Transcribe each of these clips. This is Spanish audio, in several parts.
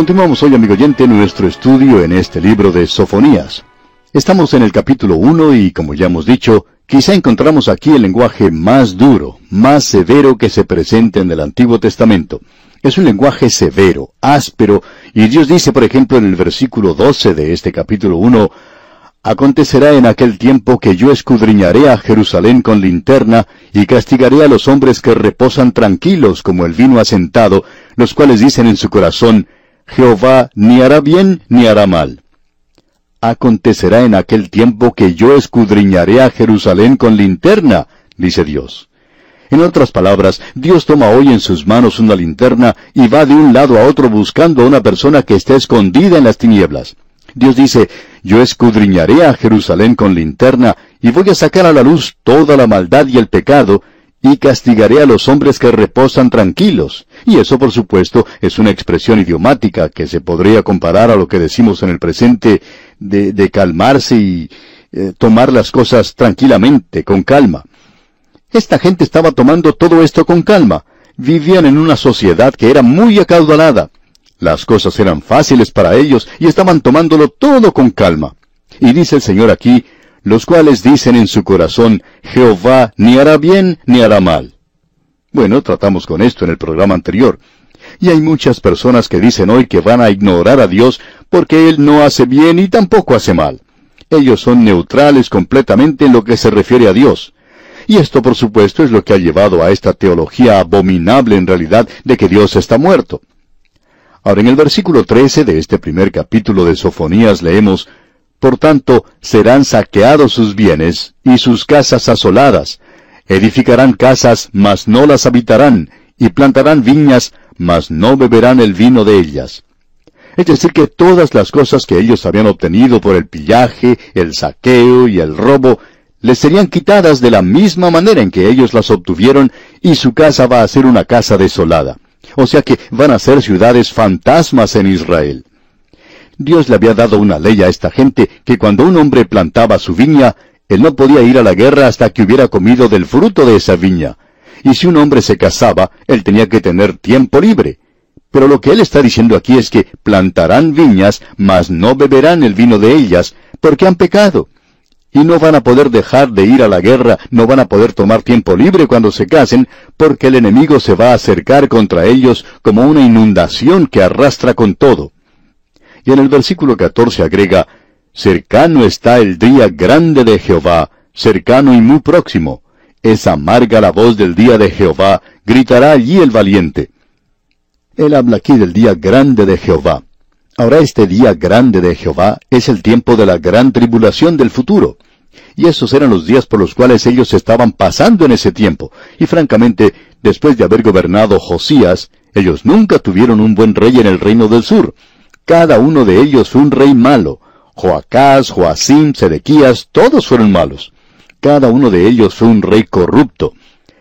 Continuamos hoy, amigo oyente, nuestro estudio en este libro de Sofonías. Estamos en el capítulo 1 y, como ya hemos dicho, quizá encontramos aquí el lenguaje más duro, más severo que se presenta en el Antiguo Testamento. Es un lenguaje severo, áspero, y Dios dice, por ejemplo, en el versículo 12 de este capítulo 1, Acontecerá en aquel tiempo que yo escudriñaré a Jerusalén con linterna y castigaré a los hombres que reposan tranquilos como el vino asentado, los cuales dicen en su corazón, Jehová ni hará bien ni hará mal. Acontecerá en aquel tiempo que yo escudriñaré a Jerusalén con linterna, dice Dios. En otras palabras, Dios toma hoy en sus manos una linterna y va de un lado a otro buscando a una persona que esté escondida en las tinieblas. Dios dice, yo escudriñaré a Jerusalén con linterna y voy a sacar a la luz toda la maldad y el pecado, y castigaré a los hombres que reposan tranquilos. Y eso, por supuesto, es una expresión idiomática que se podría comparar a lo que decimos en el presente de, calmarse y eh, tomar las cosas tranquilamente, con calma. Esta gente estaba tomando todo esto con calma. Vivían en una sociedad que era muy acaudalada. Las cosas eran fáciles para ellos y estaban tomándolo todo con calma. Y dice el Señor aquí, los cuales dicen en su corazón, Jehová ni hará bien ni hará mal. Bueno, tratamos con esto en el programa anterior. Y hay muchas personas que dicen hoy que van a ignorar a Dios porque Él no hace bien y tampoco hace mal. Ellos son neutrales completamente en lo que se refiere a Dios. Y esto, por supuesto, es lo que ha llevado a esta teología abominable en realidad de que Dios está muerto. Ahora, en el versículo 13 de este primer capítulo de Sofonías leemos, Por tanto, serán saqueados sus bienes y sus casas asoladas. Edificarán casas, mas no las habitarán, y plantarán viñas, mas no beberán el vino de ellas. Es decir, que todas las cosas que ellos habían obtenido por el pillaje, el saqueo y el robo, les serían quitadas de la misma manera en que ellos las obtuvieron, y su casa va a ser una casa desolada. O sea que van a ser ciudades fantasmas en Israel. Dios le había dado una ley a esta gente que cuando un hombre plantaba su viña, él no podía ir a la guerra hasta que hubiera comido del fruto de esa viña. Y si un hombre se casaba, él tenía que tener tiempo libre. Pero lo que él está diciendo aquí es que plantarán viñas, mas no beberán el vino de ellas, porque han pecado y no van a poder dejar de ir a la guerra, no van a poder tomar tiempo libre cuando se casen, porque el enemigo se va a acercar contra ellos como una inundación que arrastra con todo. Y en el versículo 14 agrega, Cercano está el día grande de Jehová, cercano y muy próximo. Es amarga la voz del día de Jehová, gritará allí el valiente. Él habla aquí del día grande de Jehová. Ahora este día grande de Jehová es el tiempo de la gran tribulación del futuro. Y esos eran los días por los cuales ellos estaban pasando en ese tiempo. Y francamente, después de haber gobernado Josías, ellos nunca tuvieron un buen rey en el reino del sur. Cada uno de ellos un rey malo. Joacás, Joacim, Sedequías, todos fueron malos. Cada uno de ellos un rey corrupto.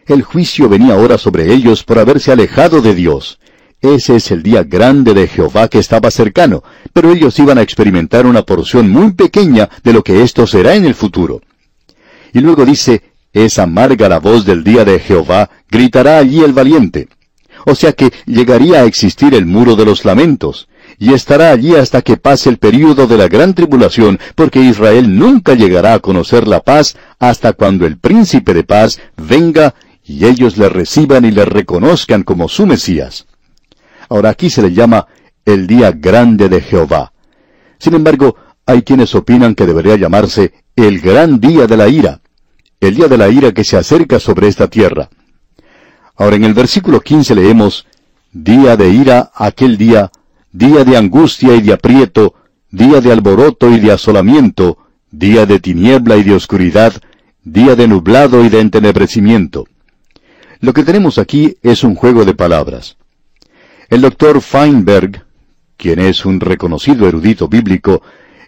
El juicio venía ahora sobre ellos por haberse alejado de Dios. Ese es el día grande de Jehová que estaba cercano, pero ellos iban a experimentar una porción muy pequeña de lo que esto será en el futuro. Y luego dice, es amarga la voz del día de Jehová, gritará allí el valiente. O sea que llegaría a existir el muro de los lamentos, y estará allí hasta que pase el período de la gran tribulación, porque Israel nunca llegará a conocer la paz hasta cuando el príncipe de paz venga y ellos le reciban y le reconozcan como su Mesías. Ahora aquí se le llama el día grande de Jehová. Sin embargo, hay quienes opinan que debería llamarse el gran día de la ira, el día de la ira que se acerca sobre esta tierra. Ahora en el versículo 15 leemos, Día de ira aquel día, día de angustia y de aprieto, día de alboroto y de asolamiento, día de tiniebla y de oscuridad, día de nublado y de entenebrecimiento. Lo que tenemos aquí es un juego de palabras. El doctor Feinberg, quien es un reconocido erudito bíblico,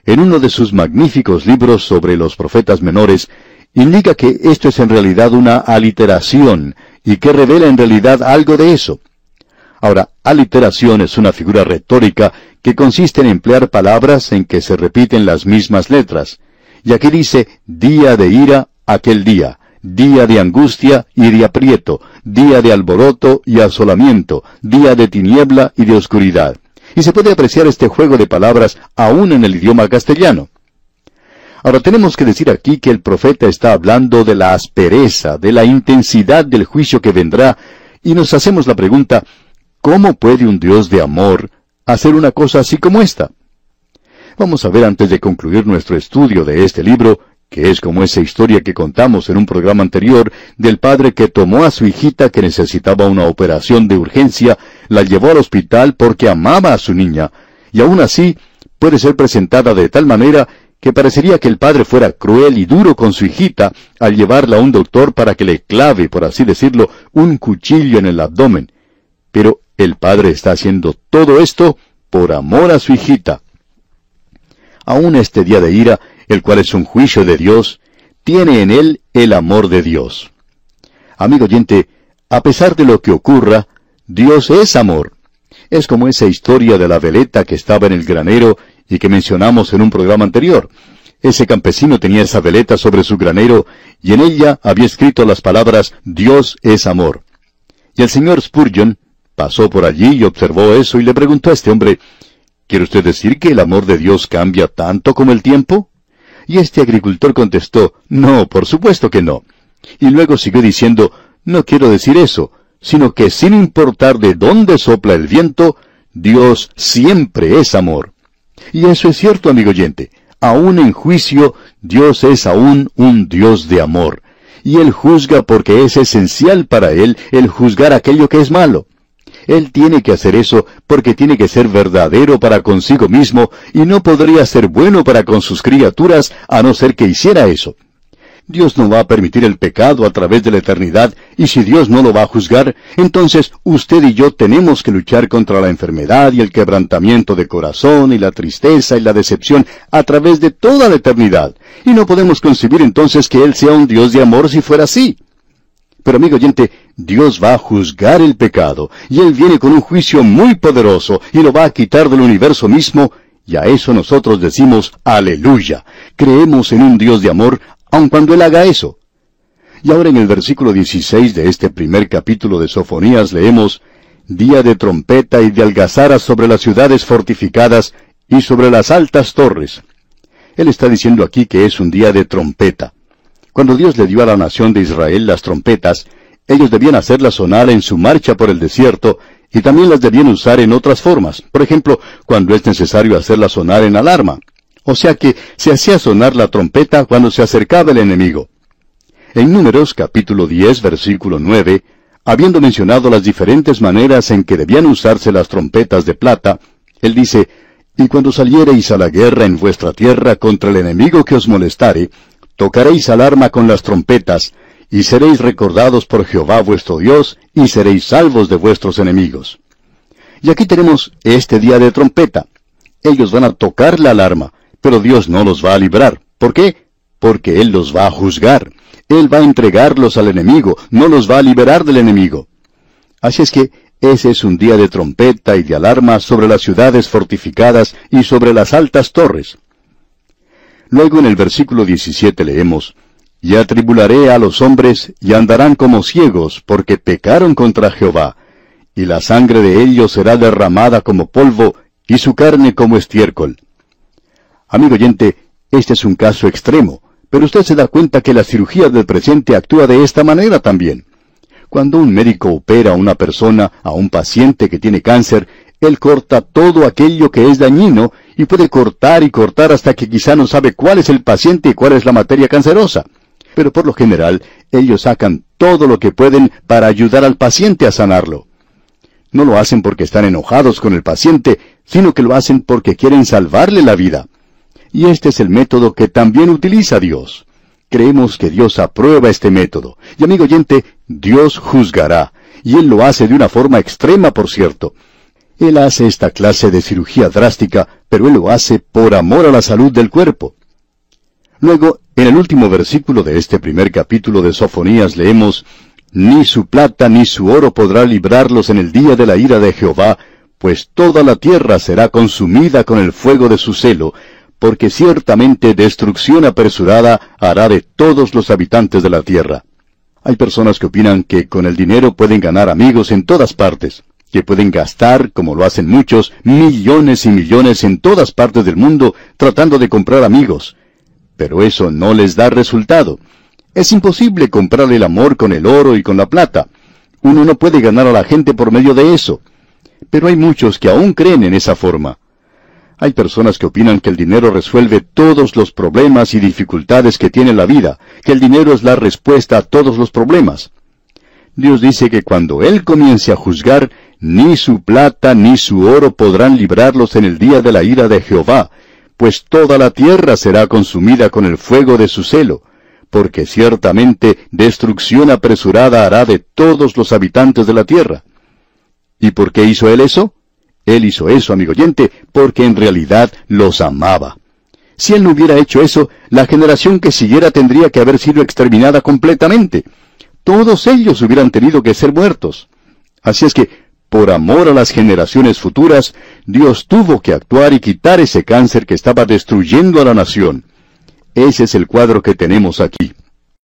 en uno de sus magníficos libros sobre los profetas menores, indica que esto es en realidad una aliteración y que revela en realidad algo de eso. Ahora, aliteración es una figura retórica que consiste en emplear palabras en que se repiten las mismas letras. Y aquí dice día de ira aquel día, día de angustia y de aprieto, día de alboroto y asolamiento, día de tiniebla y de oscuridad. Y se puede apreciar este juego de palabras aún en el idioma castellano. Ahora tenemos que decir aquí que el profeta está hablando de la aspereza, de la intensidad del juicio que vendrá, y nos hacemos la pregunta, ¿cómo puede un Dios de amor hacer una cosa así como esta? Vamos a ver antes de concluir nuestro estudio de este libro, que es como esa historia que contamos en un programa anterior del padre que tomó a su hijita que necesitaba una operación de urgencia, la llevó al hospital porque amaba a su niña, y aún así puede ser presentada de tal manera que parecería que el padre fuera cruel y duro con su hijita al llevarla a un doctor para que le clave, por así decirlo, un cuchillo en el abdomen. Pero el padre está haciendo todo esto por amor a su hijita. Aún este día de ira, el cual es un juicio de Dios, tiene en él el amor de Dios. Amigo oyente, a pesar de lo que ocurra, Dios es amor. Es como esa historia de la veleta que estaba en el granero y que mencionamos en un programa anterior. Ese campesino tenía esa veleta sobre su granero y en ella había escrito las palabras Dios es amor. Y el señor Spurgeon pasó por allí y observó eso y le preguntó a este hombre, ¿Quiere usted decir que el amor de Dios cambia tanto como el tiempo? Y este agricultor contestó, No, por supuesto que no. Y luego siguió diciendo, No quiero decir eso, sino que sin importar de dónde sopla el viento, Dios siempre es amor. Y eso es cierto, amigo oyente. Aún en juicio, Dios es aún un Dios de amor. Y Él juzga porque es esencial para Él el juzgar aquello que es malo. Él tiene que hacer eso porque tiene que ser verdadero para consigo mismo y no podría ser bueno para con sus criaturas a no ser que hiciera eso. Dios no va a permitir el pecado a través de la eternidad, y si Dios no lo va a juzgar, entonces usted y yo tenemos que luchar contra la enfermedad y el quebrantamiento de corazón y la tristeza y la decepción a través de toda la eternidad. Y no podemos concebir entonces que Él sea un Dios de amor si fuera así. Pero amigo oyente, Dios va a juzgar el pecado, y Él viene con un juicio muy poderoso, y lo va a quitar del universo mismo, y a eso nosotros decimos aleluya. Creemos en un Dios de amor aun cuando Él haga eso. Y ahora en el versículo 16 de este primer capítulo de Sofonías leemos, Día de trompeta y de algazara sobre las ciudades fortificadas y sobre las altas torres. Él está diciendo aquí que es un día de trompeta. Cuando Dios le dio a la nación de Israel las trompetas, ellos debían hacerlas sonar en su marcha por el desierto y también las debían usar en otras formas. Por ejemplo, cuando es necesario hacerlas sonar en alarma. O sea que se hacía sonar la trompeta cuando se acercaba el enemigo. En Números capítulo 10 versículo 9, habiendo mencionado las diferentes maneras en que debían usarse las trompetas de plata, él dice, Y cuando saliereis a la guerra en vuestra tierra contra el enemigo que os molestare, tocaréis alarma con las trompetas, y seréis recordados por Jehová vuestro Dios, y seréis salvos de vuestros enemigos. Y aquí tenemos este día de trompeta. Ellos van a tocar la alarma, pero Dios no los va a librar. ¿Por qué? Porque Él los va a juzgar. Él va a entregarlos al enemigo, no los va a liberar del enemigo. Así es que ese es un día de trompeta y de alarma sobre las ciudades fortificadas y sobre las altas torres. Luego en el versículo 17 leemos, Y atribularé a los hombres y andarán como ciegos, porque pecaron contra Jehová, y la sangre de ellos será derramada como polvo, y su carne como estiércol. Amigo oyente, este es un caso extremo, pero usted se da cuenta que la cirugía del presente actúa de esta manera también. Cuando un médico opera a una persona, a un paciente que tiene cáncer, él corta todo aquello que es dañino y puede cortar y cortar hasta que quizá no sabe cuál es el paciente y cuál es la materia cancerosa. Pero por lo general, ellos sacan todo lo que pueden para ayudar al paciente a sanarlo. No lo hacen porque están enojados con el paciente, sino que lo hacen porque quieren salvarle la vida. Y este es el método que también utiliza Dios. Creemos que Dios aprueba este método. Y amigo oyente, Dios juzgará. Y Él lo hace de una forma extrema, por cierto. Él hace esta clase de cirugía drástica, pero Él lo hace por amor a la salud del cuerpo. Luego, en el último versículo de este primer capítulo de Sofonías leemos, Ni su plata ni su oro podrá librarlos en el día de la ira de Jehová, pues toda la tierra será consumida con el fuego de su celo, porque ciertamente destrucción apresurada hará de todos los habitantes de la tierra. Hay personas que opinan que con el dinero pueden ganar amigos en todas partes. Que pueden gastar, como lo hacen muchos, millones y millones en todas partes del mundo tratando de comprar amigos. Pero eso no les da resultado. Es imposible comprar el amor con el oro y con la plata. Uno no puede ganar a la gente por medio de eso. Pero hay muchos que aún creen en esa forma. Hay personas que opinan que el dinero resuelve todos los problemas y dificultades que tiene la vida, que el dinero es la respuesta a todos los problemas. Dios dice que cuando Él comience a juzgar, ni su plata ni su oro podrán librarlos en el día de la ira de Jehová, pues toda la tierra será consumida con el fuego de su celo, porque ciertamente destrucción apresurada hará de todos los habitantes de la tierra. ¿Y por qué hizo él eso? Él hizo eso, amigo oyente, porque en realidad los amaba. Si él no hubiera hecho eso, la generación que siguiera tendría que haber sido exterminada completamente. Todos ellos hubieran tenido que ser muertos. Así es que por amor a las generaciones futuras, Dios tuvo que actuar y quitar ese cáncer que estaba destruyendo a la nación. Ese es el cuadro que tenemos aquí.